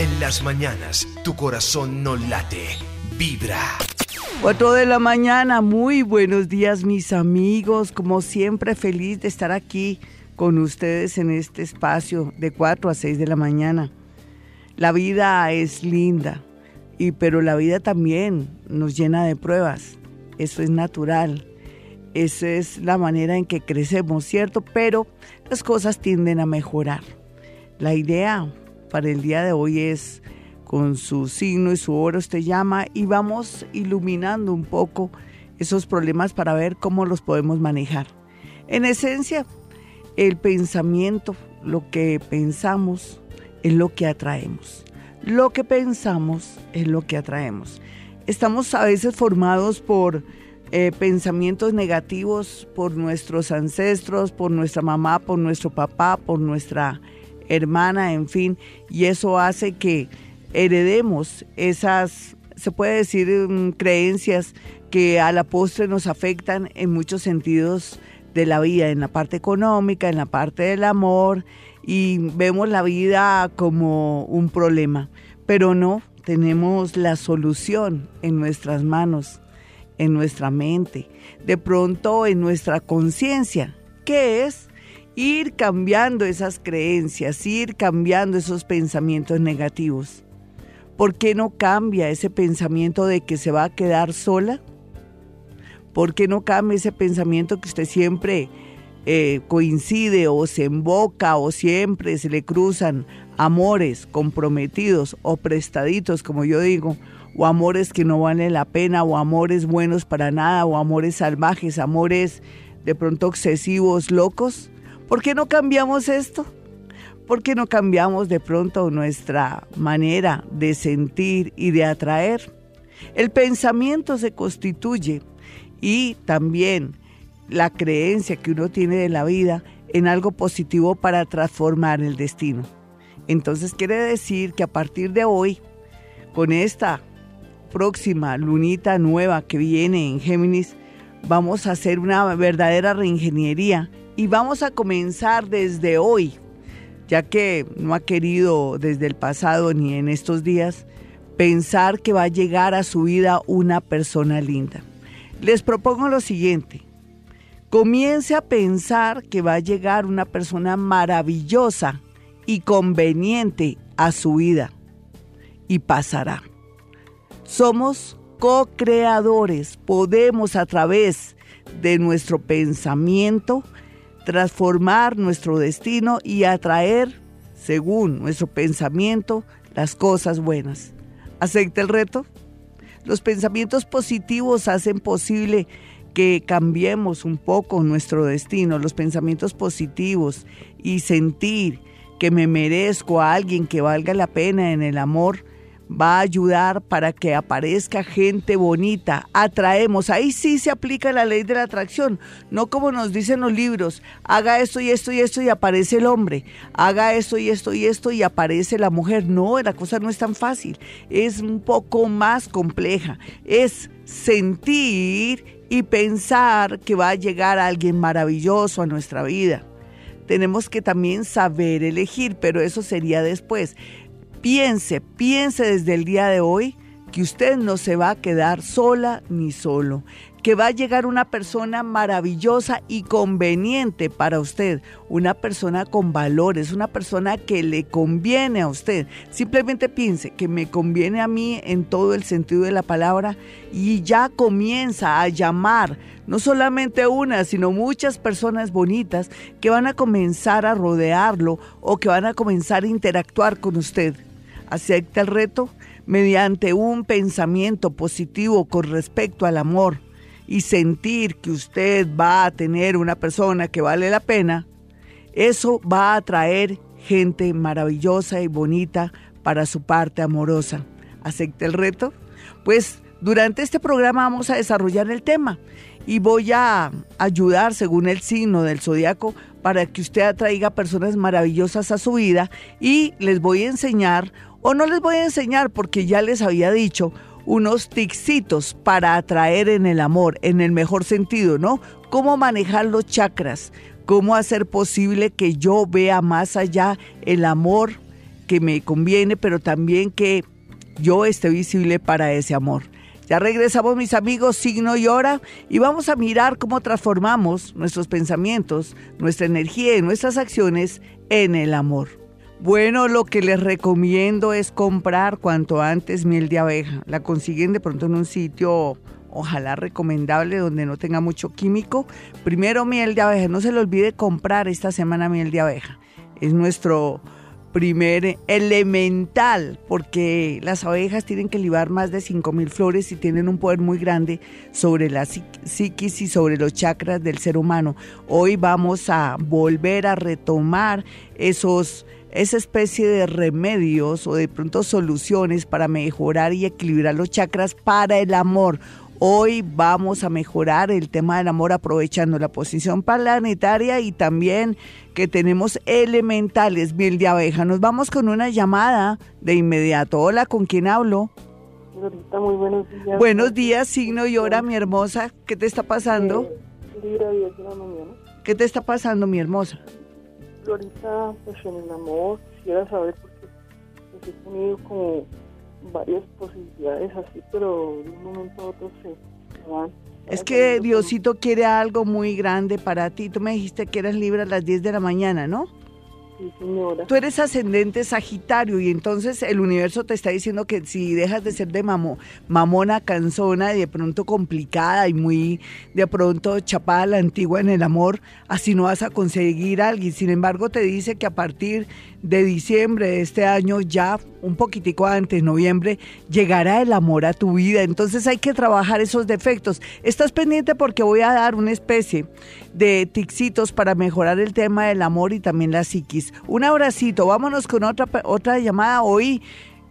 En las mañanas, tu corazón no late, vibra. 4 de la mañana, muy buenos días mis amigos, como siempre feliz de estar aquí con ustedes en este espacio de 4 a 6 de la mañana. La vida es linda, y, pero la vida también nos llena de pruebas, eso es natural, esa es la manera en que crecemos, ¿cierto? Pero las cosas tienden a mejorar. La idea para el día de hoy es con su signo y su hora usted llama y vamos iluminando un poco esos problemas para ver cómo los podemos manejar. En esencia, el pensamiento, lo que pensamos, es lo que atraemos. Lo que pensamos es lo que atraemos. Estamos a veces formados por eh, pensamientos negativos por nuestros ancestros, por nuestra mamá, por nuestro papá, por nuestra hermana, en fin, y eso hace que heredemos esas, se puede decir, mm, creencias que a la postre nos afectan en muchos sentidos de la vida, en la parte económica, en la parte del amor, y vemos la vida como un problema. Pero no, tenemos la solución en nuestras manos, en nuestra mente, de pronto en nuestra conciencia, que es ir cambiando esas creencias, ir cambiando esos pensamientos negativos. ¿Por qué no cambia ese pensamiento de que se va a quedar sola? ¿Por qué no cambia ese pensamiento que usted siempre eh, coincide o se emboca o siempre se le cruzan amores comprometidos o prestaditos, como yo digo, o amores que no valen la pena, o amores buenos para nada, o amores salvajes, amores de pronto excesivos, locos? ¿Por qué no cambiamos esto? ¿Por qué no cambiamos de pronto nuestra manera de sentir y de atraer? El pensamiento se constituye y también la creencia que uno tiene de la vida en algo positivo para transformar el destino. Entonces quiere decir que a partir de hoy, con esta próxima lunita nueva que viene en Géminis, vamos a hacer una verdadera reingeniería y vamos a comenzar desde hoy ya que no ha querido desde el pasado ni en estos días pensar que va a llegar a su vida una persona linda. Les propongo lo siguiente. Comience a pensar que va a llegar una persona maravillosa y conveniente a su vida. Y pasará. Somos co-creadores. Podemos a través de nuestro pensamiento transformar nuestro destino y atraer, según nuestro pensamiento, las cosas buenas. ¿Acepta el reto? Los pensamientos positivos hacen posible que cambiemos un poco nuestro destino, los pensamientos positivos y sentir que me merezco a alguien que valga la pena en el amor va a ayudar para que aparezca gente bonita. Atraemos, ahí sí se aplica la ley de la atracción, no como nos dicen los libros, haga esto y esto y esto y aparece el hombre, haga esto y esto y esto y aparece la mujer. No, la cosa no es tan fácil, es un poco más compleja, es sentir y pensar que va a llegar alguien maravilloso a nuestra vida. Tenemos que también saber elegir, pero eso sería después. Piense, piense desde el día de hoy que usted no se va a quedar sola ni solo, que va a llegar una persona maravillosa y conveniente para usted, una persona con valores, una persona que le conviene a usted. Simplemente piense que me conviene a mí en todo el sentido de la palabra y ya comienza a llamar no solamente una, sino muchas personas bonitas que van a comenzar a rodearlo o que van a comenzar a interactuar con usted acepta el reto mediante un pensamiento positivo con respecto al amor y sentir que usted va a tener una persona que vale la pena, eso va a atraer gente maravillosa y bonita para su parte amorosa. ¿Acepta el reto? Pues durante este programa vamos a desarrollar el tema y voy a ayudar según el signo del zodiaco para que usted atraiga personas maravillosas a su vida y les voy a enseñar o no les voy a enseñar porque ya les había dicho unos ticsitos para atraer en el amor, en el mejor sentido, ¿no? Cómo manejar los chakras, cómo hacer posible que yo vea más allá el amor que me conviene, pero también que yo esté visible para ese amor. Ya regresamos mis amigos, signo y hora, y vamos a mirar cómo transformamos nuestros pensamientos, nuestra energía y nuestras acciones en el amor. Bueno, lo que les recomiendo es comprar cuanto antes miel de abeja. La consiguen de pronto en un sitio ojalá recomendable donde no tenga mucho químico. Primero miel de abeja, no se le olvide comprar esta semana miel de abeja. Es nuestro primer elemental, porque las abejas tienen que libar más de 5.000 flores y tienen un poder muy grande sobre la psiquis y sobre los chakras del ser humano. Hoy vamos a volver a retomar esos esa especie de remedios o de pronto soluciones para mejorar y equilibrar los chakras para el amor. Hoy vamos a mejorar el tema del amor aprovechando la posición planetaria y también que tenemos elementales, miel de abeja. Nos vamos con una llamada de inmediato. Hola, ¿con quién hablo? Muy buenos días. Buenos días, signo y hora, mi hermosa. ¿Qué te está pasando? Eh, la mañana. ¿Qué te está pasando, mi hermosa? Florita, pues en el amor, quisiera saber porque pues, he tenido como varias posibilidades así, pero de un momento a otro se van. Es que Diosito quiere algo muy grande para ti. Tú me dijiste que eras libre a las 10 de la mañana, ¿no? Tú eres ascendente Sagitario y entonces el universo te está diciendo que si dejas de ser de mamo, mamona, cansona y de pronto complicada y muy de pronto chapada la antigua en el amor, así no vas a conseguir a alguien. Sin embargo, te dice que a partir de diciembre de este año, ya un poquitico antes, noviembre, llegará el amor a tu vida. Entonces hay que trabajar esos defectos. Estás pendiente porque voy a dar una especie de tixitos para mejorar el tema del amor y también la psiquis. Un abracito, vámonos con otra, otra llamada hoy.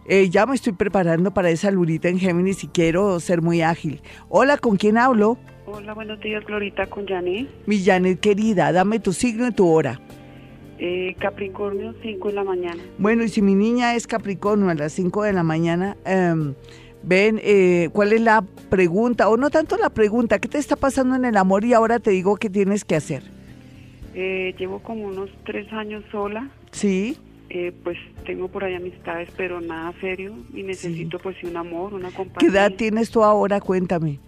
Eh, ya me estoy preparando para esa lunita en Géminis y quiero ser muy ágil. Hola, ¿con quién hablo? Hola, buenos días, Glorita, con Janet. Mi Janet querida, dame tu signo y tu hora. Eh, Capricornio, 5 de la mañana. Bueno, y si mi niña es Capricornio a las 5 de la mañana, em, ven, eh, ¿cuál es la pregunta? O no tanto la pregunta, ¿qué te está pasando en el amor y ahora te digo qué tienes que hacer? Eh, llevo como unos tres años sola. Sí. pues tengo por ahí amistades, pero nada serio y necesito pues un amor, una compañía. ¿Qué edad tienes tú ahora? Cuéntame.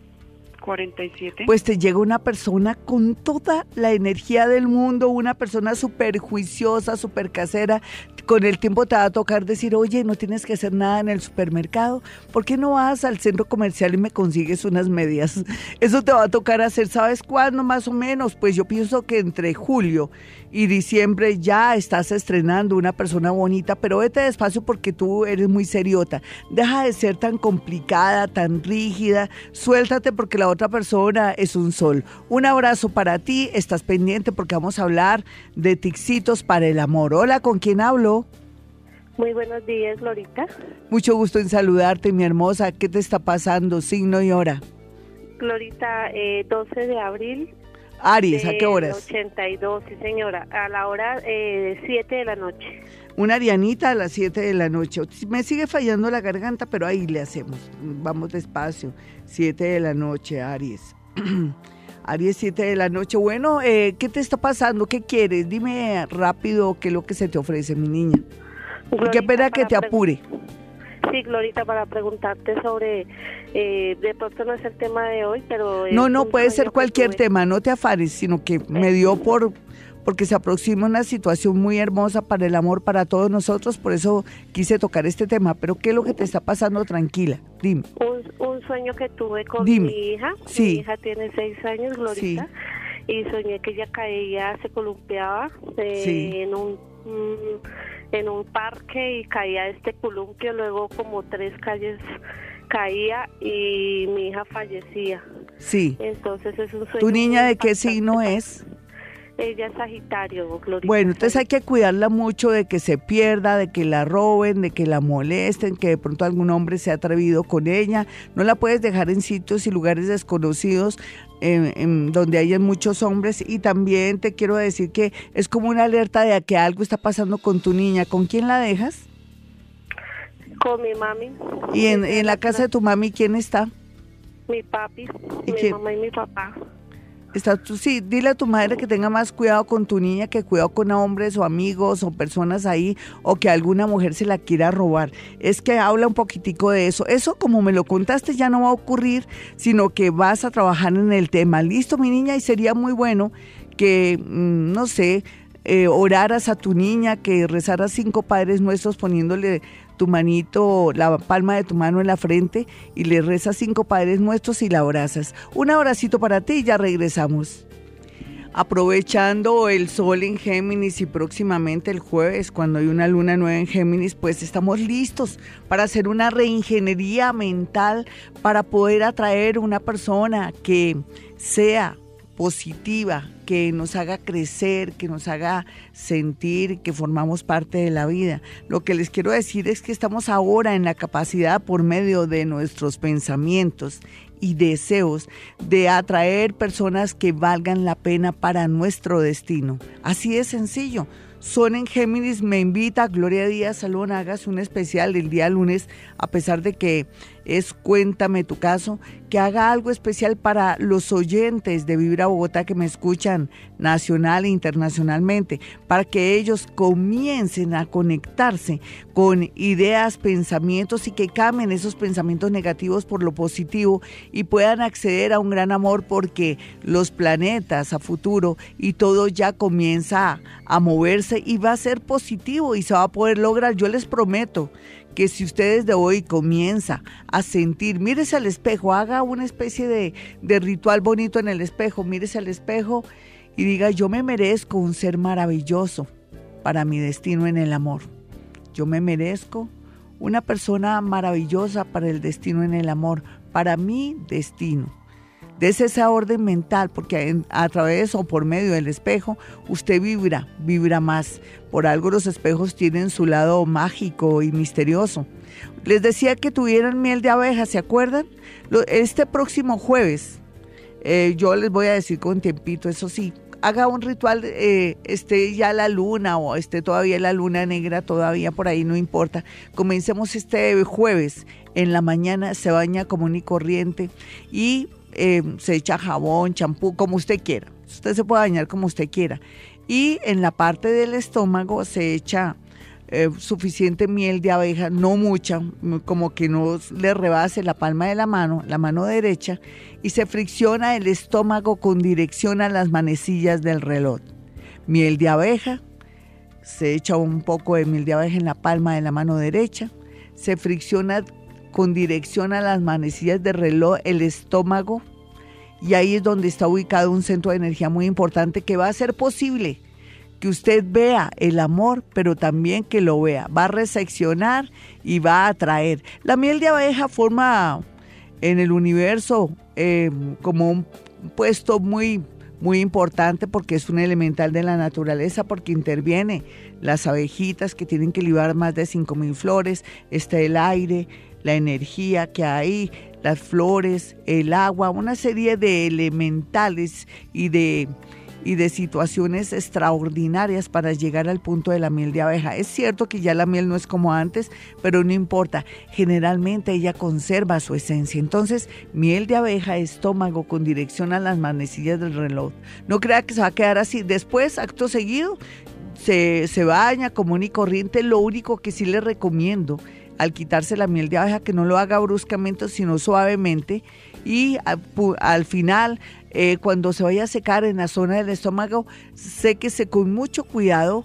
47. Pues te llega una persona con toda la energía del mundo, una persona súper juiciosa, súper casera. Con el tiempo te va a tocar decir, oye, no tienes que hacer nada en el supermercado. ¿Por qué no vas al centro comercial y me consigues unas medias? Eso te va a tocar hacer, ¿sabes cuándo más o menos? Pues yo pienso que entre julio y diciembre ya estás estrenando una persona bonita, pero vete despacio porque tú eres muy seriota. Deja de ser tan complicada, tan rígida, suéltate porque la otra persona es un sol. Un abrazo para ti, estás pendiente porque vamos a hablar de tixitos para el amor. Hola, ¿con quién hablo? Muy buenos días, Lorita. Mucho gusto en saludarte, mi hermosa. ¿Qué te está pasando? Signo y hora. Glorita, eh, 12 de abril Aries, ¿a qué horas? 82, sí señora, a la hora eh, 7 de la noche. Una arianita a las 7 de la noche. Me sigue fallando la garganta, pero ahí le hacemos. Vamos despacio. 7 de la noche, Aries. Aries, 7 de la noche. Bueno, eh, ¿qué te está pasando? ¿Qué quieres? Dime rápido qué es lo que se te ofrece, mi niña. qué pena que te apure. Sí, Glorita, para preguntarte sobre, eh, de pronto no es el tema de hoy, pero... No, no, puede ser cualquier tema, no te afares, sino que me dio por porque se aproxima una situación muy hermosa para el amor para todos nosotros, por eso quise tocar este tema. Pero ¿qué es lo que te está pasando? Tranquila, dime. Un, sueño que tuve con mi hija. Sí. Mi hija tiene seis años, Glorita, y soñé que ella caía, se columpiaba eh, en un en un parque y caía este columpio, luego como tres calles caía y mi hija fallecía. Sí. Entonces es un sueño. ¿Tu niña de qué signo es? Ella es Sagitario, Gloria. Bueno, entonces hay que cuidarla mucho de que se pierda, de que la roben, de que la molesten, que de pronto algún hombre se ha atrevido con ella. No la puedes dejar en sitios y lugares desconocidos en, donde hay muchos hombres. Y también te quiero decir que es como una alerta de que algo está pasando con tu niña. ¿Con quién la dejas? Con mi mami. ¿Y en, la casa de tu mami quién está? Mi papi, mi mamá y mi papá. Está, sí, dile a tu madre que tenga más cuidado con tu niña, que cuidado con hombres o amigos o personas ahí, o que alguna mujer se la quiera robar. Es que habla un poquitico de eso. Eso, como me lo contaste, ya no va a ocurrir, sino que vas a trabajar en el tema. Listo, mi niña, y sería muy bueno que, mm, no sé, eh, oraras a tu niña, que rezaras cinco padres nuestros poniéndole tu manito, la palma de tu mano en la frente y le rezas cinco padres nuestros y la abrazas. Un abracito para ti y ya regresamos. Aprovechando el sol en Géminis y próximamente el jueves, cuando hay una luna nueva en Géminis, pues estamos listos para hacer una reingeniería mental para poder atraer una persona que sea positiva, que nos haga crecer, que nos haga sentir que formamos parte de la vida. Lo que les quiero decir es que estamos ahora en la capacidad por medio de nuestros pensamientos y deseos de atraer personas que valgan la pena para nuestro destino. Así de sencillo. Son en Géminis me invita, Gloria Díaz Salón, hagas un especial el día lunes, a pesar de que es Cuéntame tu caso, que haga algo especial para los oyentes de Vibra Bogotá que me escuchan nacional e internacionalmente, para que ellos comiencen a conectarse con ideas, pensamientos y que cambien esos pensamientos negativos por lo positivo y puedan acceder a un gran amor porque los planetas a futuro y todo ya comienza a, a moverse y va a ser positivo y se va a poder lograr. Yo les prometo que si ustedes de hoy comienza a sentir, mírese al espejo, haga una especie de, de ritual bonito en el espejo, mírese al espejo y diga, yo me merezco un ser maravilloso para mi destino en el amor. Yo me merezco una persona maravillosa para el destino en el amor, para mi destino. Des esa orden mental, porque a través o por medio del espejo usted vibra, vibra más. Por algo los espejos tienen su lado mágico y misterioso. Les decía que tuvieran miel de abeja, ¿se acuerdan? Este próximo jueves, eh, yo les voy a decir con tiempito, eso sí, haga un ritual, eh, esté ya la luna o esté todavía la luna negra, todavía por ahí no importa. Comencemos este jueves en la mañana, se baña común y corriente y eh, se echa jabón, champú, como usted quiera. Usted se puede bañar como usted quiera. Y en la parte del estómago se echa eh, suficiente miel de abeja, no mucha, como que no le rebase la palma de la mano, la mano derecha, y se fricciona el estómago con dirección a las manecillas del reloj. Miel de abeja, se echa un poco de miel de abeja en la palma de la mano derecha, se fricciona con dirección a las manecillas de reloj, el estómago, y ahí es donde está ubicado un centro de energía muy importante que va a ser posible que usted vea el amor, pero también que lo vea. Va a reseccionar y va a atraer. La miel de abeja forma en el universo eh, como un puesto muy muy importante porque es un elemental de la naturaleza, porque interviene las abejitas que tienen que libar más de 5.000 flores, está el aire, la energía que hay, las flores, el agua, una serie de elementales y de, y de situaciones extraordinarias para llegar al punto de la miel de abeja. Es cierto que ya la miel no es como antes, pero no importa. Generalmente ella conserva su esencia. Entonces, miel de abeja, estómago con dirección a las manecillas del reloj. No crea que se va a quedar así. Después, acto seguido, se, se baña común y corriente. Lo único que sí le recomiendo al quitarse la miel de abeja, que no lo haga bruscamente, sino suavemente. Y al final, eh, cuando se vaya a secar en la zona del estómago, séquese con mucho cuidado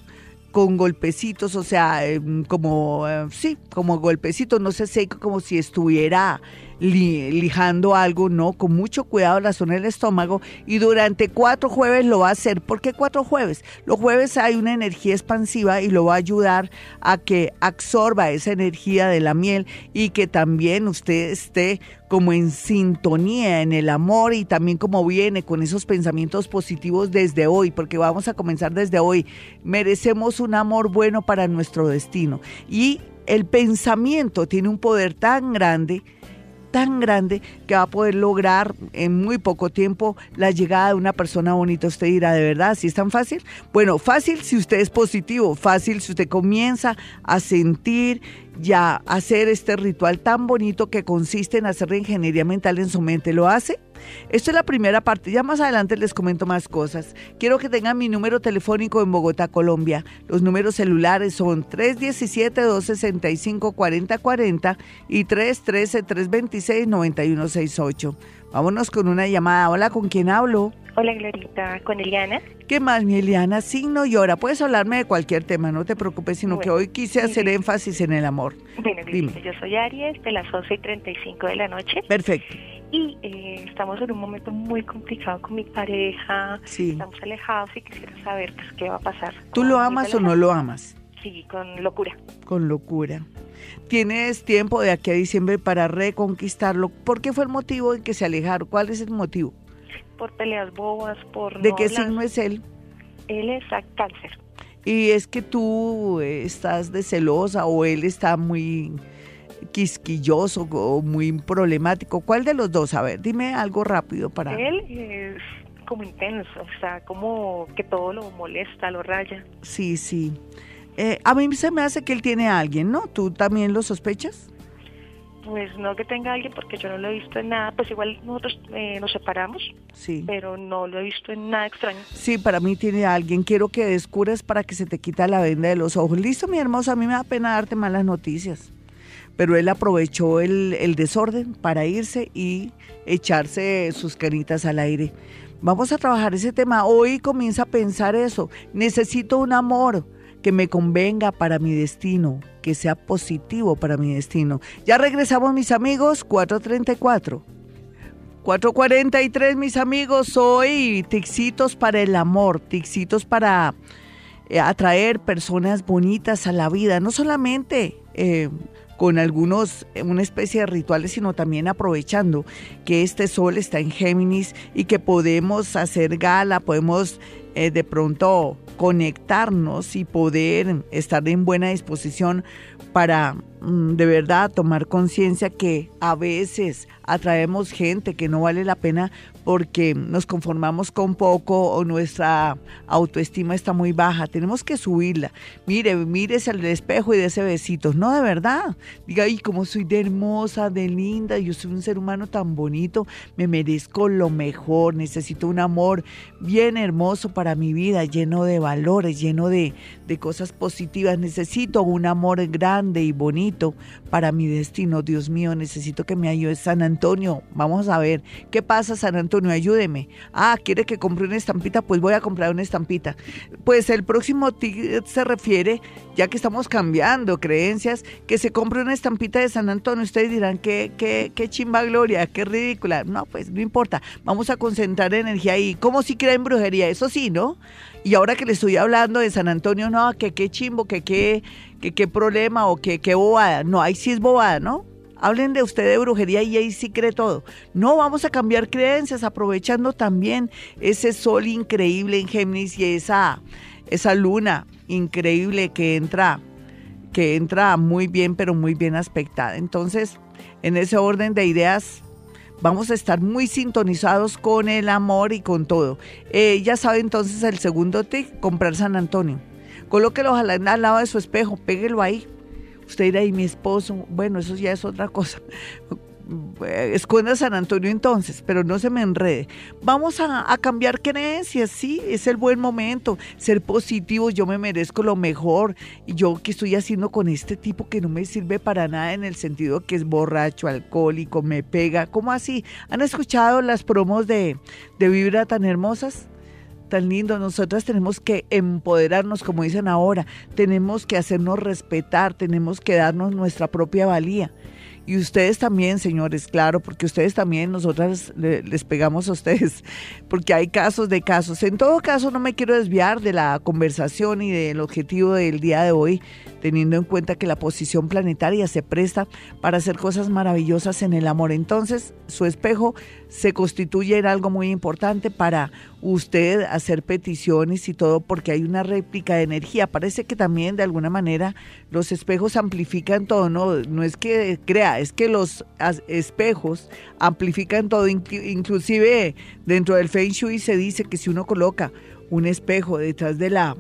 con golpecitos, o sea, em, como, eh, sí, como golpecitos, no se seca como si estuviera lijando algo, no, con mucho cuidado la zona del estómago y durante cuatro jueves lo va a hacer. ¿Por qué cuatro jueves? Los jueves hay una energía expansiva y lo va a ayudar a que absorba esa energía de la miel y que también usted esté como en sintonía en el amor y también como viene con esos pensamientos positivos desde hoy, porque vamos a comenzar desde hoy. Merecemos un amor bueno para nuestro destino y el pensamiento tiene un poder tan grande tan grande que va a poder lograr en muy poco tiempo la llegada de una persona bonita. Usted dirá, ¿de verdad? ¿Si es tan fácil? Bueno, fácil si usted es positivo, fácil si usted comienza a sentir ya hacer este ritual tan bonito que consiste en hacer ingeniería mental en su mente. ¿Lo hace? Esto es la primera parte, ya más adelante les comento más cosas. Quiero que tengan mi número telefónico en Bogotá, Colombia. Los números celulares son 317-265-4040 y 313-326-9168. Vámonos con una llamada. Hola, ¿con quién hablo? Hola, Glorita, con Eliana. ¿Qué más, mi Eliana? Signo y hora. Puedes hablarme de cualquier tema, no te preocupes, sino que hoy quise hacer énfasis en el amor. Bueno, Dime. yo soy Aries, de las 11 y 35 de la noche. Perfecto. Y eh, estamos en un momento muy complicado con mi pareja. Sí. Estamos alejados y quisiera saber pues, qué va a pasar. ¿Tú lo amas o no lo amas? Sí, con locura. Con locura. ¿Tienes tiempo de aquí a diciembre para reconquistarlo? ¿Por qué fue el motivo en que se alejaron? ¿Cuál es el motivo? Por peleas bobas, por... ¿De qué signo es él? Él es a cáncer. ¿Y es que tú estás de celosa o él está muy quisquilloso o muy problemático? ¿Cuál de los dos? A ver, dime algo rápido para... Él es como intenso, o sea, como que todo lo molesta, lo raya. Sí, sí. Eh, a mí se me hace que él tiene a alguien, ¿no? ¿Tú también lo sospechas? Pues no que tenga alguien porque yo no lo he visto en nada, pues igual nosotros eh, nos separamos, sí. pero no lo he visto en nada extraño. Sí, para mí tiene alguien, quiero que descubras para que se te quita la venda de los ojos. Listo, mi hermosa, a mí me da pena darte malas noticias, pero él aprovechó el, el desorden para irse y echarse sus canitas al aire. Vamos a trabajar ese tema. Hoy comienza a pensar eso. Necesito un amor que me convenga para mi destino, que sea positivo para mi destino. Ya regresamos mis amigos, 434. 443 mis amigos, soy Tixitos para el amor, Tixitos para eh, atraer personas bonitas a la vida, no solamente eh, con algunos, una especie de rituales, sino también aprovechando que este sol está en Géminis y que podemos hacer gala, podemos eh, de pronto conectarnos y poder estar en buena disposición para de verdad tomar conciencia que a veces atraemos gente que no vale la pena porque nos conformamos con poco o nuestra autoestima está muy baja. Tenemos que subirla. Mire, mírese al espejo y de ese besito. No, de verdad. Diga, ay, como soy de hermosa, de linda, yo soy un ser humano tan bonito, me merezco lo mejor, necesito un amor bien hermoso para mi vida, lleno de valores, lleno de, de cosas positivas. Necesito un amor grande y bonito para mi destino. Dios mío, necesito que me ayude San Antonio. Vamos a ver, ¿qué pasa San Antonio? ayúdeme. Ah, quiere que compre una estampita, pues voy a comprar una estampita. Pues el próximo ticket se refiere, ya que estamos cambiando creencias, que se compre una estampita de San Antonio. Ustedes dirán, qué, qué, qué chimba gloria, qué ridícula. No, pues no importa, vamos a concentrar energía ahí. ¿Cómo si creen brujería? Eso sí, ¿no? Y ahora que le estoy hablando de San Antonio, no, que qué chimbo, que qué, que qué problema o que qué bobada. No, ahí sí es bobada, ¿no? Hablen de usted de brujería y ahí sí cree todo. No, vamos a cambiar creencias aprovechando también ese sol increíble en Géminis y esa, esa luna increíble que entra, que entra muy bien, pero muy bien aspectada. Entonces, en ese orden de ideas, vamos a estar muy sintonizados con el amor y con todo. Eh, ya sabe entonces el segundo tip, comprar San Antonio. Colóquelo al lado de su espejo, péguelo ahí Usted dirá, y mi esposo, bueno, eso ya es otra cosa. Esconda San Antonio entonces, pero no se me enrede. Vamos a, cambiar creencias, sí, es el buen momento. Ser positivo, yo me merezco lo mejor. Y yo qué estoy haciendo con este tipo que no me sirve para nada en el sentido que es borracho, alcohólico, me pega. ¿Cómo así? ¿Han escuchado las promos de, de Vibra tan hermosas? tan lindo. Nosotras tenemos que empoderarnos, como dicen ahora, tenemos que hacernos respetar, tenemos que darnos nuestra propia valía. Y ustedes también, señores, claro, porque ustedes también, nosotras les pegamos a ustedes, porque hay casos de casos. En todo caso, no me quiero desviar de la conversación y del objetivo del día de hoy, teniendo en cuenta que la posición planetaria se presta para hacer cosas maravillosas en el amor. Entonces, su espejo se constituye en algo muy importante para usted hacer peticiones y todo, porque hay una réplica de energía. Parece que también de alguna manera los espejos amplifican todo, no, no es que crea, es que los espejos amplifican todo, inclusive dentro del Feng Shui se dice que si uno coloca un espejo detrás de la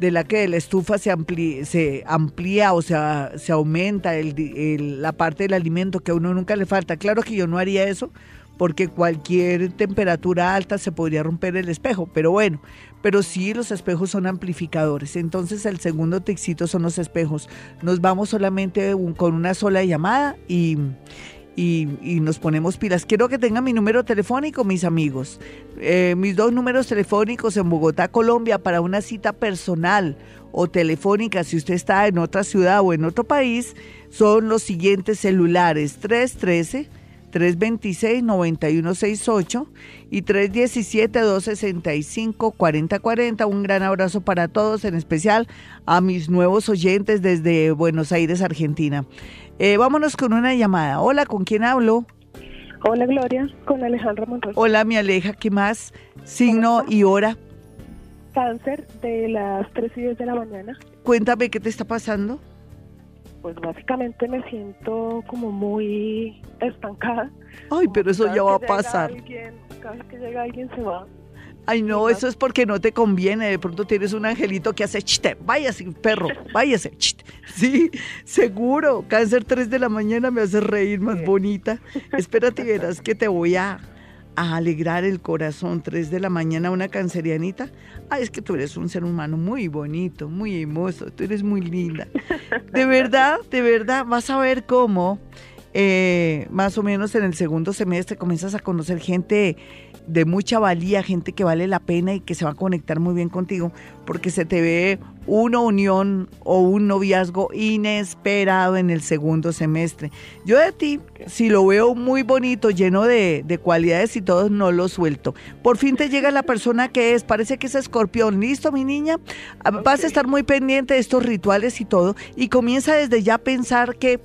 de la que la estufa se, amplía, se amplía o sea, se aumenta el, la parte del alimento que a uno nunca le falta. Claro que yo no haría eso porque cualquier temperatura alta se podría romper el espejo, pero bueno, pero sí los espejos son amplificadores. Entonces el segundo texito son los espejos. Nos vamos solamente con una sola llamada y, y, nos ponemos pilas. Quiero que tengan mi número telefónico, mis amigos. Eh, mis dos números telefónicos en Bogotá, Colombia, para una cita personal o telefónica, si usted está en otra ciudad o en otro país, son los siguientes celulares 313 326 9168 y 317-265-4040. Un gran abrazo para todos, en especial a mis nuevos oyentes desde Buenos Aires, Argentina. Eh, vámonos con una llamada. Hola, ¿con quién hablo? Hola, Gloria, con Alejandra Monroy. Hola, mi Aleja, ¿qué más? Signo y hora. Cáncer de las 3 y 10 de la mañana. Cuéntame qué te está pasando. Pues básicamente me siento como muy estancada. Ay, pero eso ya va a pasar. cada vez que llega alguien se va. Ay, no, eso es porque no te conviene. De pronto tienes un angelito que hace chiste, váyase, perro, váyase, chiste. Sí, seguro. Cáncer 3 de la mañana me hace reír más bonita. Espérate, verás que te voy a, a alegrar el corazón. 3 de la mañana, una cancerianita. Ay, es que tú eres un ser humano muy bonito, muy hermoso. Tú eres muy linda. De verdad, de verdad, vas a ver cómo. Eh, más o menos en el segundo semestre comienzas a conocer gente de mucha valía, gente que vale la pena y que se va a conectar muy bien contigo, porque se te ve una unión o un noviazgo inesperado en el segundo semestre. Yo de ti, si lo veo muy bonito, lleno de, de cualidades y todo, no lo suelto. Por fin te llega la persona que es, parece que es escorpión. ¿Listo, mi niña? Ah, vas a estar muy pendiente de estos rituales y todo, y comienza desde ya a pensar que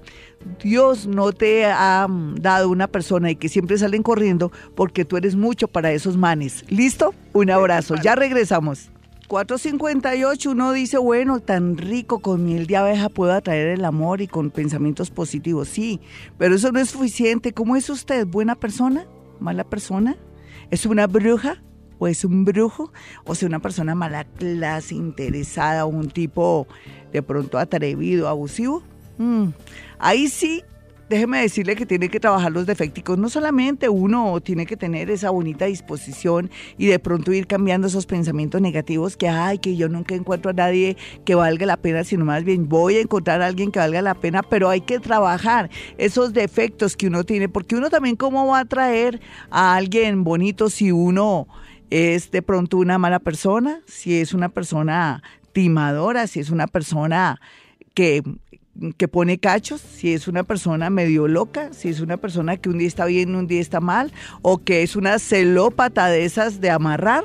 Dios no te ha mm, dado una persona y que siempre salen corriendo porque tú eres mucho para esos manes. ¿Listo? Un abrazo. Ya regresamos. 458 uno dice, bueno, tan rico con miel de abeja puedo atraer el amor y con pensamientos positivos. Sí, pero eso no es suficiente. ¿Cómo es usted? ¿Buena persona? ¿Mala persona? ¿Es una bruja? ¿O es un brujo? ¿O sea, una persona mala clase, interesada, un tipo de pronto atrevido, abusivo? Mm. Ahí sí, déjeme decirle que tiene que trabajar los defecticos. No solamente uno tiene que tener esa bonita disposición y de pronto ir cambiando esos pensamientos negativos que, ay, que yo nunca encuentro a nadie que valga la pena, sino más bien voy a encontrar a alguien que valga la pena, pero hay que trabajar esos defectos que uno tiene, porque uno también cómo va a traer a alguien bonito si uno es de pronto una mala persona, si es una persona timadora, si es una persona que que pone cachos, si es una persona medio loca, si es una persona que un día está bien, un día está mal, o que es una celópata de esas de amarrar.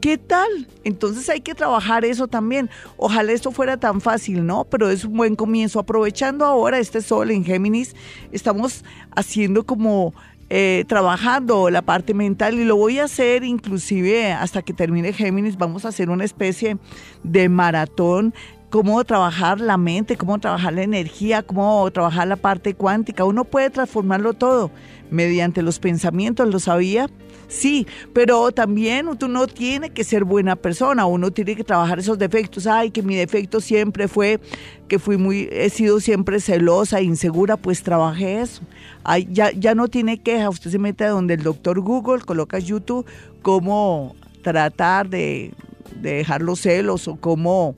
¿Qué tal? Entonces hay que trabajar eso también. Ojalá esto fuera tan fácil, ¿no? Pero es un buen comienzo. Aprovechando ahora este sol en Géminis, estamos haciendo como eh, trabajando la parte mental y lo voy a hacer inclusive hasta que termine Géminis. Vamos a hacer una especie de maratón cómo trabajar la mente, cómo trabajar la energía, cómo trabajar la parte cuántica. Uno puede transformarlo todo mediante los pensamientos, ¿lo sabía? Sí, pero también uno no tiene que ser buena persona, uno tiene que trabajar esos defectos. Ay, que mi defecto siempre fue que fui muy, he sido siempre celosa, insegura, pues trabajé eso. Ay, ya, ya no tiene queja, usted se mete donde el doctor Google, coloca YouTube, cómo tratar de dejar los celos o cómo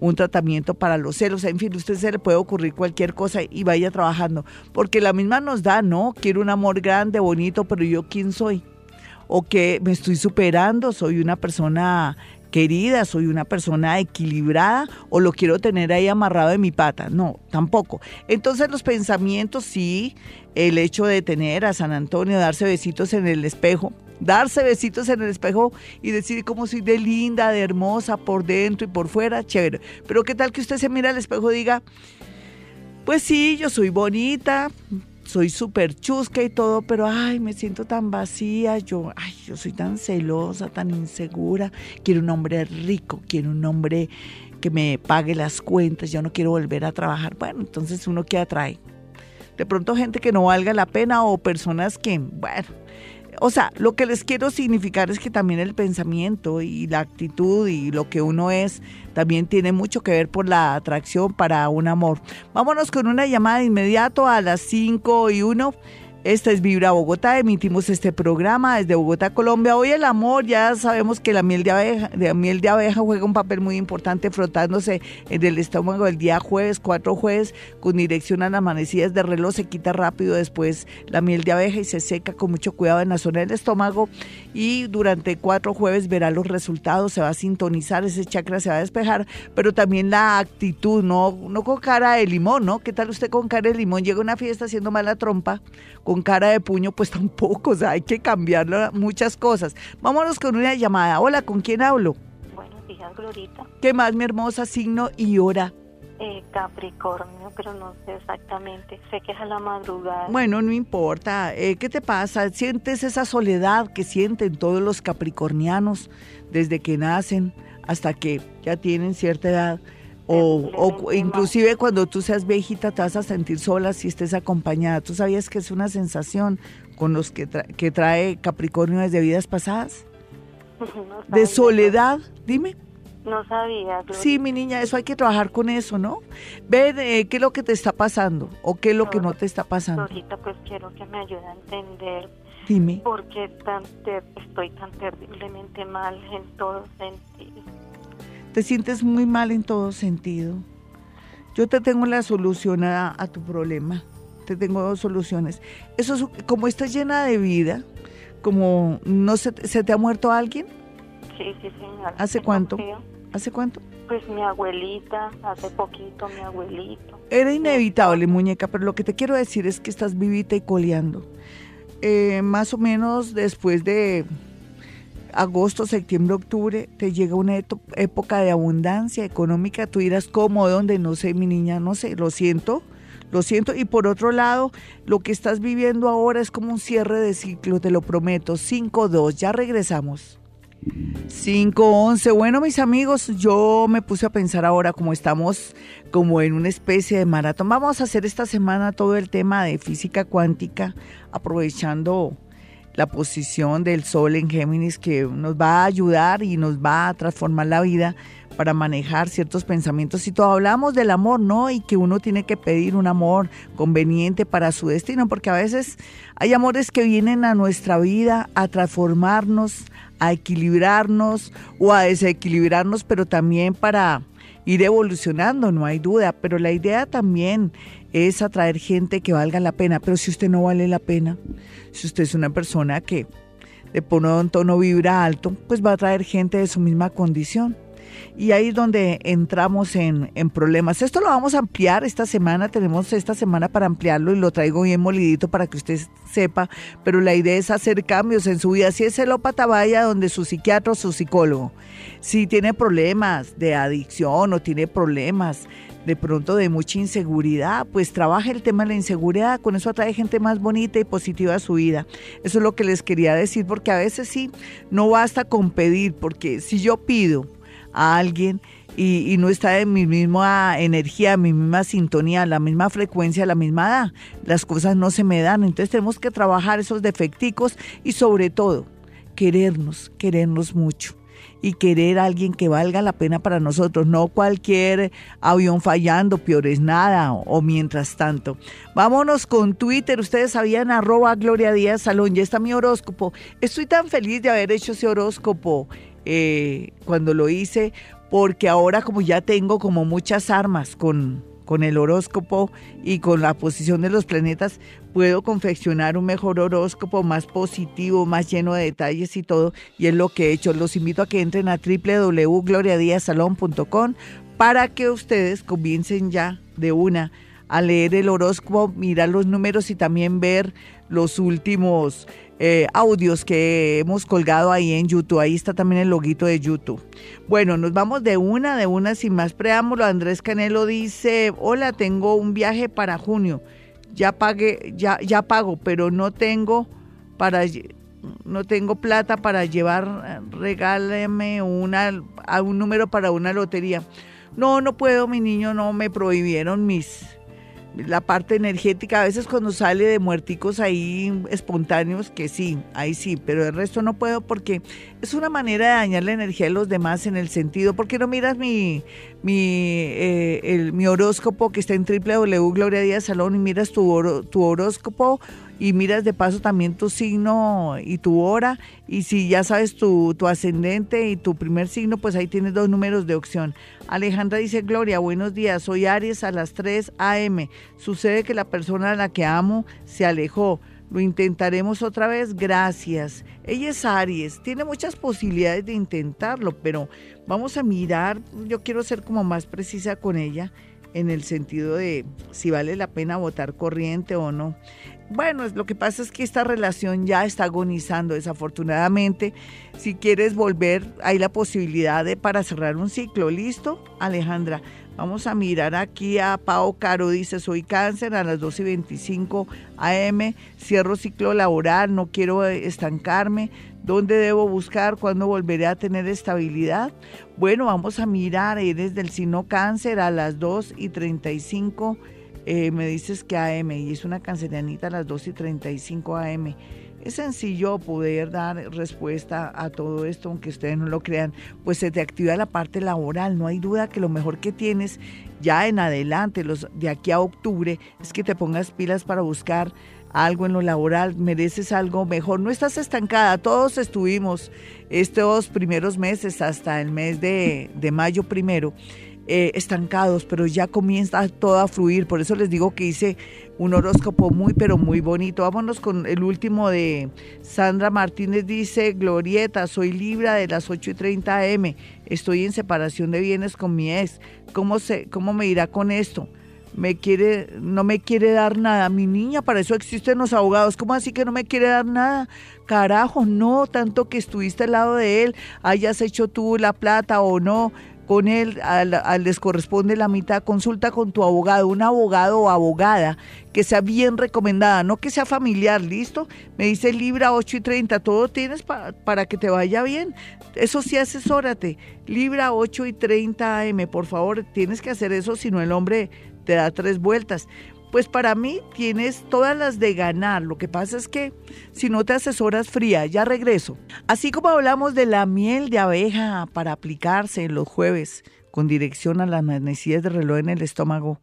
un tratamiento para los celos, en fin, usted se le puede ocurrir cualquier cosa y vaya trabajando, porque la misma nos da, ¿no? Quiero un amor grande, bonito, pero yo quién soy? O que me estoy superando, soy una persona querida, soy una persona equilibrada o lo quiero tener ahí amarrado de mi pata. No, tampoco. Entonces los pensamientos sí, el hecho de tener a San Antonio, darse besitos en el espejo, darse besitos en el espejo y decir cómo soy de linda, de hermosa por dentro y por fuera, chévere. Pero qué tal que usted se mira al espejo y diga, pues sí, yo soy bonita, soy súper chusca y todo, pero ay, me siento tan vacía, yo, ay, yo soy tan celosa, tan insegura, quiero un hombre rico, quiero un hombre que me pague las cuentas, yo no quiero volver a trabajar. Bueno, entonces uno que atrae. De pronto gente que no valga la pena o personas que, bueno, o sea, lo que les quiero significar es que también el pensamiento y la actitud y lo que uno es también tiene mucho que ver por la atracción para un amor. Vámonos con una llamada de inmediato a las 5 y 1. Esta es Vibra Bogotá, emitimos este programa desde Bogotá, Colombia. Hoy el amor, ya sabemos que la miel de abeja, de miel de abeja juega un papel muy importante frotándose en el estómago el día jueves, cuatro jueves, con dirección a las amanecidas de reloj, se quita rápido después la miel de abeja y se seca con mucho cuidado en la zona del estómago y durante cuatro jueves verá los resultados, se va a sintonizar, ese chakra se va a despejar, pero también la actitud, no, no con cara de limón, ¿no? ¿Qué tal usted con cara de limón? Llega una fiesta haciendo mala trompa, con cara de puño, pues tampoco, o sea, hay que cambiar muchas cosas. Vámonos con una llamada. Hola, ¿con quién hablo? Buenos días, Glorita. ¿Qué más, mi hermosa signo y hora? Eh, Capricornio, pero no sé exactamente. Sé que es a la madrugada. Bueno, no importa. Eh, ¿Qué te pasa? ¿Sientes esa soledad que sienten todos los capricornianos desde que nacen hasta que ya tienen cierta edad? O, o, inclusive cuando tú seas viejita te vas a sentir sola si estés acompañada. ¿Tú sabías que es una sensación con los que, que trae Capricornio desde vidas pasadas? de soledad, dime. No sabía. Sí, mi niña, eso hay que trabajar con eso, ¿no? Ve eh, qué es lo que te está pasando o qué es lo que no te está pasando. Ahorita pues quiero que me ayude a entender. Dime. ¿Por qué tan estoy tan terriblemente mal en todo sentido? Te sientes muy mal en todo sentido. Yo te tengo la solución a, tu problema. Te tengo dos soluciones. Eso es, como estás llena de vida, como no se, se te ha muerto alguien. Sí, sí, señor. ¿Hace cuánto? ¿Hace cuánto? Pues mi abuelita, hace poquito mi abuelito. Era inevitable, muñeca, pero lo que te quiero decir es que estás vivita y coleando. Eh, más o menos después de agosto, septiembre, octubre, te llega una época de abundancia económica, tú irás como donde no sé, mi niña, no sé, lo siento, lo siento. Y por otro lado, lo que estás viviendo ahora es como un cierre de ciclo, te lo prometo. 5-2, ya regresamos. 5-11, bueno mis amigos, yo me puse a pensar ahora como estamos como en una especie de maratón, vamos a hacer esta semana todo el tema de física cuántica, aprovechando la posición del Sol en Géminis que nos va a ayudar y nos va a transformar la vida para manejar ciertos pensamientos y todo. Hablamos del amor, ¿no? Y que uno tiene que pedir un amor conveniente para su destino, porque a veces hay amores que vienen a nuestra vida a transformarnos, a equilibrarnos o a desequilibrarnos, pero también para ir evolucionando, no hay duda. Pero la idea también es atraer gente que valga la pena. Pero si usted no vale la pena, si usted es una persona que de pronto no vibra alto, pues va a traer gente de su misma condición. Y ahí es donde entramos en, en, problemas. Esto lo vamos a ampliar esta semana, tenemos esta semana para ampliarlo y lo traigo bien molidito para que usted sepa, pero la idea es hacer cambios en su vida. Si es celópata, vaya donde su psiquiatra o su psicólogo. Si tiene problemas de adicción o tiene problemas de pronto de mucha inseguridad, pues trabaja el tema de la inseguridad, con eso atrae gente más bonita y positiva a su vida. Eso es lo que les quería decir, porque a veces sí, no basta con pedir, porque si yo pido a alguien y, no está en mi misma energía, mi misma sintonía, la misma frecuencia, la misma edad, las cosas no se me dan. Entonces tenemos que trabajar esos defecticos y sobre todo querernos, querernos mucho y querer a alguien que valga la pena para nosotros, no cualquier avión fallando, peor es nada o, mientras tanto. Vámonos con Twitter, ustedes sabían arroba Gloria Díaz Salón, ya está mi horóscopo. Estoy tan feliz de haber hecho ese horóscopo eh, cuando lo hice, porque ahora como ya tengo como muchas armas con con el horóscopo y con la posición de los planetas, puedo confeccionar un mejor horóscopo, más positivo, más lleno de detalles y todo. Y es lo que he hecho. Los invito a que entren a www.gloriadiasalón.com para que ustedes comiencen ya de una a leer el horóscopo, mirar los números y también ver los últimos eh, audios que hemos colgado ahí en YouTube. Ahí está también el loguito de YouTube. Bueno, nos vamos de una, de una sin más preámbulo. Andrés Canelo dice, hola, tengo un viaje para junio. Ya pagué, ya, ya pago, pero no tengo para no tengo plata para llevar, regáleme una, a un número para una lotería. No, no puedo, mi niño, no me prohibieron mis la parte energética, a veces cuando sale de muerticos ahí espontáneos, que sí, ahí sí, pero el resto no puedo porque es una manera de dañar la energía de los demás en el sentido, ¿por qué no miras mi, mi, eh, mi horóscopo que está en www Gloria Díaz Salón y miras tu, tu horóscopo y miras de paso también tu signo y tu hora y si ya sabes tu, ascendente y tu primer signo, pues ahí tienes dos números de opción. Alejandra dice, Gloria, buenos días, soy Aries a las 3 a.m. Sucede que la persona a la que amo se alejó. Lo intentaremos otra vez, gracias. Ella es Aries, tiene muchas posibilidades de intentarlo, pero vamos a mirar, yo quiero ser como más precisa con ella en el sentido de si vale la pena votar corriente o no. Bueno, lo que pasa es que esta relación ya está agonizando desafortunadamente. Si quieres volver, hay la posibilidad de para cerrar un ciclo. ¿Listo, Alejandra? Vamos a mirar aquí a Pao Caro, dice, soy cáncer a las 2 y 25 am, cierro ciclo laboral, no quiero estancarme, ¿dónde debo buscar? ¿Cuándo volveré a tener estabilidad? Bueno, vamos a mirar, eres del signo cáncer a las 2 y 35, eh, me dices que am, y es una cancerianita a las 2 y 35 am. Es sencillo poder dar respuesta a todo esto, aunque ustedes no lo crean, pues se te activa la parte laboral. No hay duda que lo mejor que tienes ya en adelante, los de aquí a octubre, es que te pongas pilas para buscar algo en lo laboral, mereces algo mejor. No estás estancada, todos estuvimos estos primeros meses hasta el mes de, de mayo primero eh, estancados, pero ya comienza todo a fluir. Por eso les digo que hice un horóscopo muy, pero muy bonito. Vámonos con el último de Sandra Martínez. Dice, Glorieta, soy Libra de las 8 y 30 am. Estoy en separación de bienes con mi ex. ¿Cómo, se, cómo me irá con esto? me quiere, no me quiere dar nada. Mi niña, para eso existen los abogados. ¿Cómo así que no me quiere dar nada? Carajo, no, tanto que estuviste al lado de él, hayas hecho tú la plata o no con él, al, les corresponde la mitad, consulta con tu abogado, un abogado o abogada que sea bien recomendada, no que sea familiar, ¿listo? Me dice Libra 8 y 30, todo tienes para que te vaya bien. Eso sí, asesórate. Libra 8 y 30 AM, por favor, tienes que hacer eso, si no el hombre te da tres vueltas. Pues para mí tienes todas las de ganar. Lo que pasa es que si no te asesoras fría, ya regreso. Así como hablamos de la miel de abeja para aplicarse en los jueves con dirección a las manecillas de reloj en el estómago,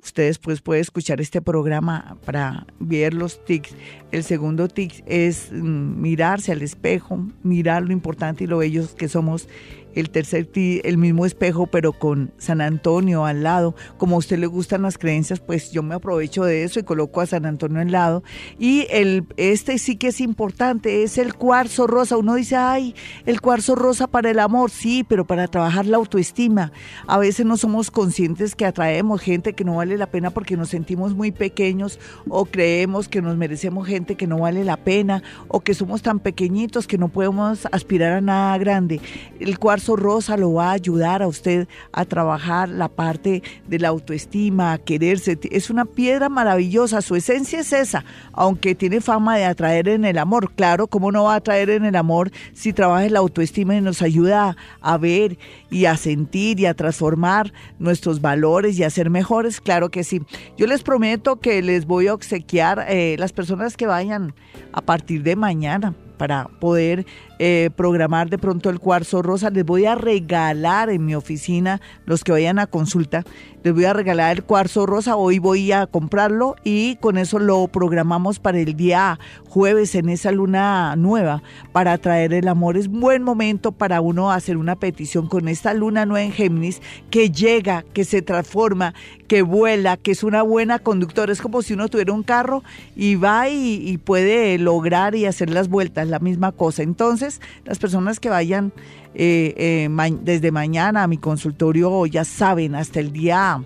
ustedes pues pueden escuchar este programa para ver los tics. El segundo tic es mm, mirarse al espejo, mirar lo importante y lo bellos que somos el tercer el mismo espejo, pero con San Antonio al lado. Como a usted le gustan las creencias, pues yo me aprovecho de eso y coloco a San Antonio al lado. Y el, este sí que es importante, es el cuarzo rosa. Uno dice, ay, el cuarzo rosa para el amor, sí, pero para trabajar la autoestima. A veces no somos conscientes que atraemos gente que no vale la pena porque nos sentimos muy pequeños o creemos que nos merecemos gente que no vale la pena o que somos tan pequeñitos que no podemos aspirar a nada grande. El cuarzo rosa lo va a ayudar a usted a trabajar la parte de la autoestima, a quererse. Es una piedra maravillosa, su esencia es esa, aunque tiene fama de atraer en el amor. Claro, ¿cómo no va a atraer en el amor si trabaja la autoestima y nos ayuda a ver y a sentir y a transformar nuestros valores y a ser mejores? Claro que sí. Yo les prometo que les voy a obsequiar eh, las personas que vayan a partir de mañana para poder eh, programar de pronto el cuarzo rosa. Les voy a regalar en mi oficina, los que vayan a consulta, les voy a regalar el cuarzo rosa. Hoy voy a comprarlo y con eso lo programamos para el día jueves en esa luna nueva para traer el amor. Es buen momento para uno hacer una petición con esta luna nueva en Géminis que llega, que se transforma, que vuela, que es una buena conductora. Es como si uno tuviera un carro y va y puede lograr y hacer las vueltas, la misma cosa. Entonces, las personas que vayan eh, eh, desde mañana a mi consultorio ya saben, hasta el día,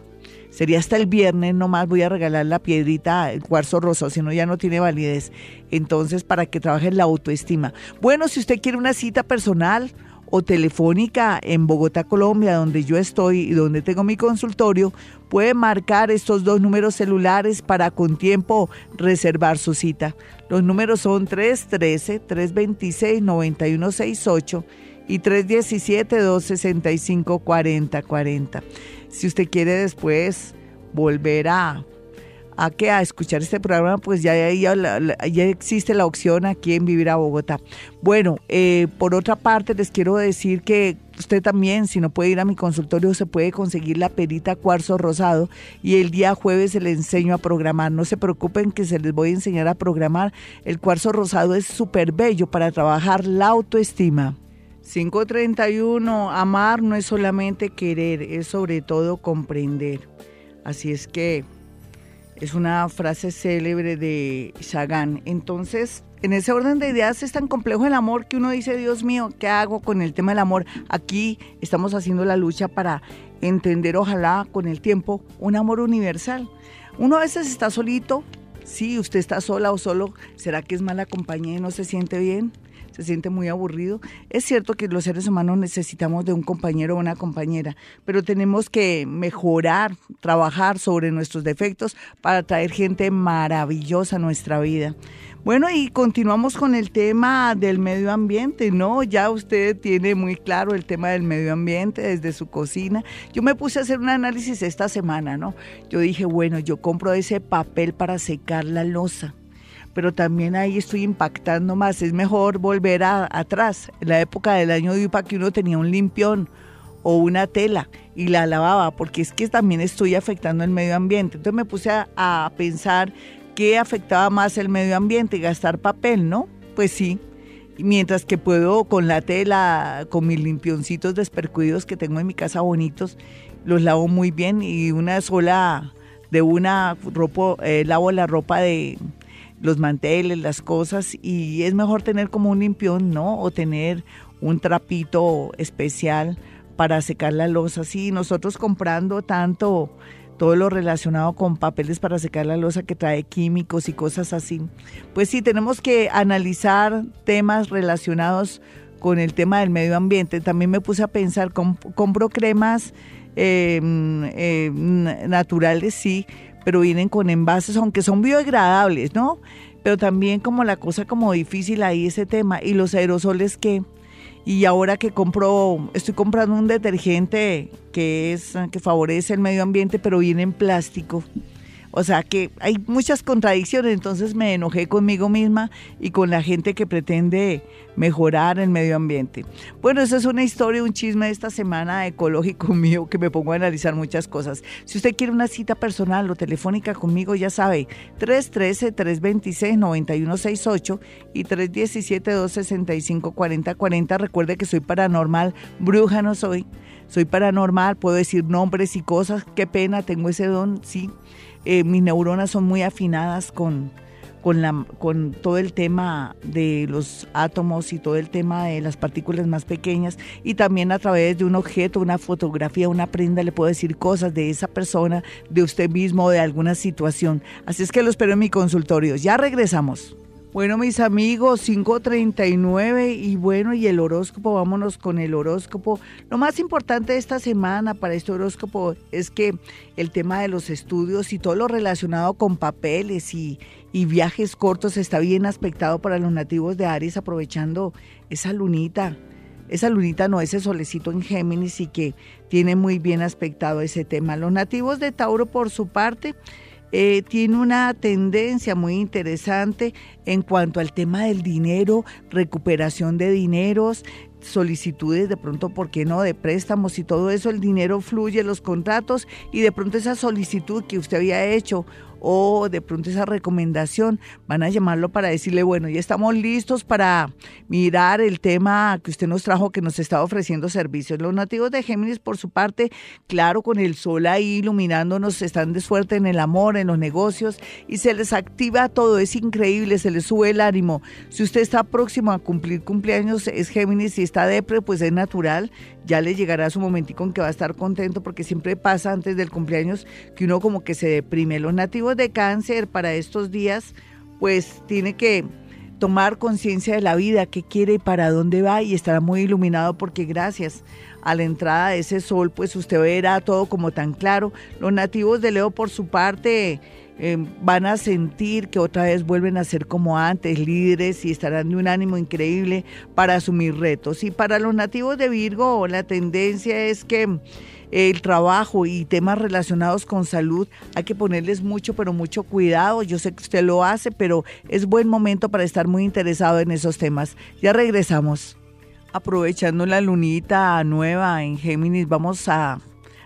sería hasta el viernes nomás voy a regalar la piedrita, el cuarzo rosa, si no ya no tiene validez. Entonces, para que trabaje la autoestima. Bueno, si usted quiere una cita personal, o telefónica en Bogotá, Colombia, donde yo estoy y donde tengo mi consultorio, puede marcar estos dos números celulares para con tiempo reservar su cita. Los números son 313-326-9168 y 317-265-4040. Si usted quiere después volver a a que a escuchar este programa, pues ya, ya, existe la opción aquí en Vivir a Bogotá. Bueno, eh, por otra parte, les quiero decir que usted también, si no puede ir a mi consultorio, se puede conseguir la perita cuarzo rosado y el día jueves se le enseño a programar. No se preocupen que se les voy a enseñar a programar. El cuarzo rosado es súper bello para trabajar la autoestima. 531, amar no es solamente querer, es sobre todo comprender. Así es que es una frase célebre de Sagan. Entonces, en ese orden de ideas es tan complejo el amor que uno dice, Dios mío, ¿qué hago con el tema del amor? Aquí estamos haciendo la lucha para entender, ojalá con el tiempo, un amor universal. Uno a veces está solito, sí, usted está sola o solo, ¿será que es mala compañía y no se siente bien? Se siente muy aburrido. Es cierto que los seres humanos necesitamos de un compañero o una compañera, pero tenemos que mejorar, trabajar sobre nuestros defectos para traer gente maravillosa a nuestra vida. Bueno, y continuamos con el tema del medio ambiente, ¿no? Ya usted tiene muy claro el tema del medio ambiente desde su cocina. Yo me puse a hacer un análisis esta semana, ¿no? Yo dije, bueno, yo compro ese papel para secar la losa pero también ahí estoy impactando más. Es mejor volver atrás, en la época del año de UPA que uno tenía un limpión o una tela y la lavaba, porque es que también estoy afectando el medio ambiente. Entonces me puse a, pensar qué afectaba más el medio ambiente, gastar papel, ¿no? Pues sí, mientras que puedo con la tela, con mis limpioncitos despercuidos que tengo en mi casa bonitos, los lavo muy bien y una sola de una ropa, eh, lavo la ropa de, los manteles, las cosas, y es mejor tener como un limpión, ¿no? O tener un trapito especial para secar la losa. Sí, nosotros comprando tanto todo lo relacionado con papeles para secar la losa que trae químicos y cosas así. Pues sí, tenemos que analizar temas relacionados con el tema del medio ambiente. También me puse a pensar, compro cremas eh, eh, naturales, sí, pero vienen con envases, aunque son biodegradables, ¿no? Pero también como la cosa como difícil ahí ese tema. Y los aerosoles que, y ahora que compro, estoy comprando un detergente que es, que favorece el medio ambiente, pero viene en plástico. O sea que hay muchas contradicciones, entonces me enojé conmigo misma y con la gente que pretende mejorar el medio ambiente. Bueno, esa es una historia, un chisme de esta semana ecológico mío que me pongo a analizar muchas cosas. Si usted quiere una cita personal o telefónica conmigo, ya sabe, 313-326-9168 y 317-265-4040. Recuerde que soy paranormal, bruja no soy. Soy paranormal, puedo decir nombres y cosas. Qué pena, tengo ese don, sí eh, mis neuronas son muy afinadas con, con, la, con todo el tema de los átomos y todo el tema de las partículas más pequeñas y también a través de un objeto, una fotografía, una prenda, le puedo decir cosas de esa persona, de usted mismo, de alguna situación. Así es que lo espero en mi consultorio. Ya regresamos. Bueno, mis amigos, 539 y bueno, y el horóscopo, vámonos con el horóscopo. Lo más importante de esta semana para este horóscopo es que el tema de los estudios y todo lo relacionado con papeles y, y viajes cortos está bien aspectado para los nativos de Aries, aprovechando esa lunita. Esa lunita no, ese solecito en Géminis y que tiene muy bien aspectado ese tema. Los nativos de Tauro, por su parte, eh, tiene una tendencia muy interesante en cuanto al tema del dinero, recuperación de dineros, solicitudes de pronto, ¿por qué no?, de préstamos y todo eso, el dinero fluye, los contratos y de pronto esa solicitud que usted había hecho o de pronto esa recomendación, van a llamarlo para decirle, bueno, ya estamos listos para mirar el tema que usted nos trajo, que nos está ofreciendo servicios. Los nativos de Géminis, por su parte, claro, con el sol ahí iluminándonos, están de suerte en el amor, en los negocios, y se les activa todo, es increíble, se les sube el ánimo. Si usted está próximo a cumplir cumpleaños, es Géminis, si está depre, pues es natural, ya le llegará su momentico en que va a estar contento, porque siempre pasa antes del cumpleaños que uno como que se deprime. Los nativos de cáncer para estos días, pues tiene que tomar conciencia de la vida, qué quiere y para dónde va y estará muy iluminado porque gracias a la entrada de ese sol, pues usted verá todo como tan claro. Los nativos de Leo, por su parte, eh, van a sentir que otra vez vuelven a ser como antes, líderes y estarán de un ánimo increíble para asumir retos. Y para los nativos de Virgo, la tendencia es que el trabajo y temas relacionados con salud, hay que ponerles mucho, pero mucho cuidado. Yo sé que usted lo hace, pero es buen momento para estar muy interesado en esos temas. Ya regresamos. Aprovechando la lunita nueva en Géminis, vamos a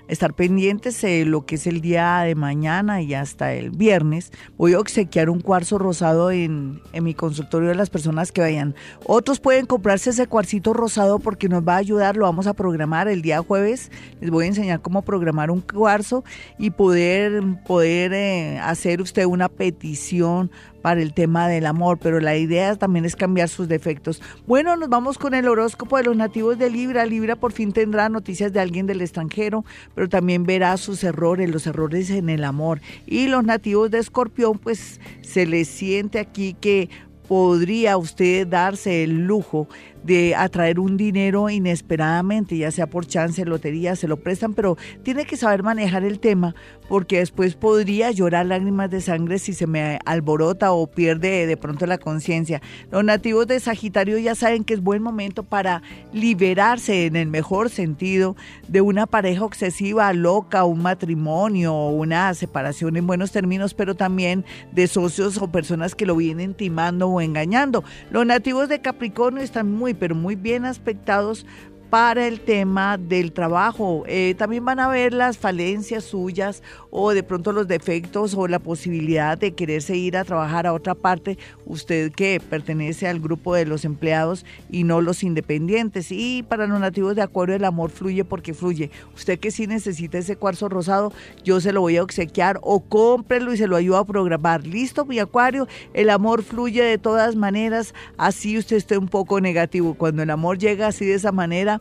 estar pendientes de lo que es el día de mañana y hasta el viernes. Voy a obsequiar un cuarzo rosado en, en, mi consultorio de las personas que vayan. Otros pueden comprarse ese cuarcito rosado porque nos va a ayudar, lo vamos a programar el día jueves. Les voy a enseñar cómo programar un cuarzo y poder, poder eh, hacer usted una petición para el tema del amor, pero la idea también es cambiar sus defectos. Bueno, nos vamos con el horóscopo de los nativos de Libra. Libra por fin tendrá noticias de alguien del extranjero, pero también verá sus errores, los errores en el amor. Y los nativos de Escorpión, pues se les siente aquí que podría usted darse el lujo de atraer un dinero inesperadamente, ya sea por chance, lotería, se lo prestan, pero tiene que saber manejar el tema porque después podría llorar lágrimas de sangre si se me alborota o pierde de pronto la conciencia. Los nativos de Sagitario ya saben que es buen momento para liberarse en el mejor sentido de una pareja obsesiva, loca, un matrimonio una separación en buenos términos, pero también de socios o personas que lo vienen timando o engañando. Los nativos de Capricornio están muy pero muy bien aspectados para el tema del trabajo. Eh, también van a ver las falencias suyas o de pronto los defectos o la posibilidad de quererse ir a trabajar a otra parte, usted que pertenece al grupo de los empleados y no los independientes. Y para los nativos de Acuario el amor fluye porque fluye. Usted que sí necesita ese cuarzo rosado, yo se lo voy a obsequiar o cómprelo y se lo ayudo a programar. Listo, mi Acuario, el amor fluye de todas maneras, así usted esté un poco negativo. Cuando el amor llega así de esa manera,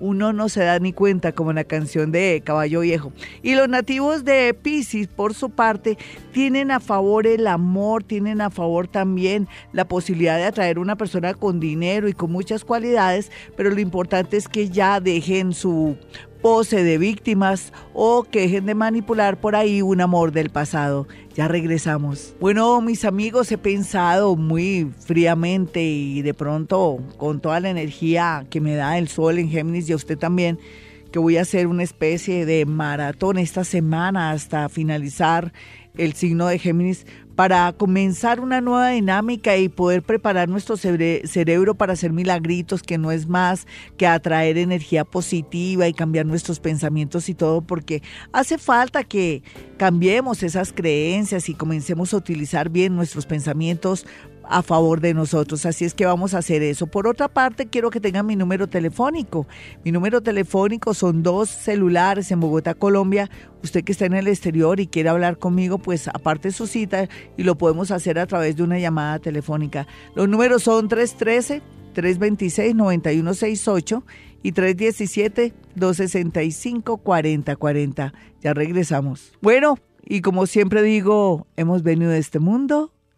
uno no se da ni cuenta, como en la canción de Caballo Viejo. Y los nativos de Pisces, por su parte, tienen a favor el amor, tienen a favor también la posibilidad de atraer una persona con dinero y con muchas cualidades, pero lo importante es que ya dejen su pose de víctimas o que dejen de manipular por ahí un amor del pasado. Ya regresamos. Bueno, mis amigos, he pensado muy fríamente y de pronto con toda la energía que me da el sol en Géminis y a usted también, que voy a hacer una especie de maratón esta semana hasta finalizar el signo de Géminis para comenzar una nueva dinámica y poder preparar nuestro cerebro para hacer milagritos, que no es más que atraer energía positiva y cambiar nuestros pensamientos y todo, porque hace falta que cambiemos esas creencias y comencemos a utilizar bien nuestros pensamientos a favor de nosotros. Así es que vamos a hacer eso. Por otra parte, quiero que tengan mi número telefónico. Mi número telefónico son dos celulares en Bogotá, Colombia. Usted que está en el exterior y quiere hablar conmigo, pues aparte su cita y lo podemos hacer a través de una llamada telefónica. Los números son 313 326 9168 y 317-265-4040. Ya regresamos. Bueno, y como siempre digo, hemos venido de este mundo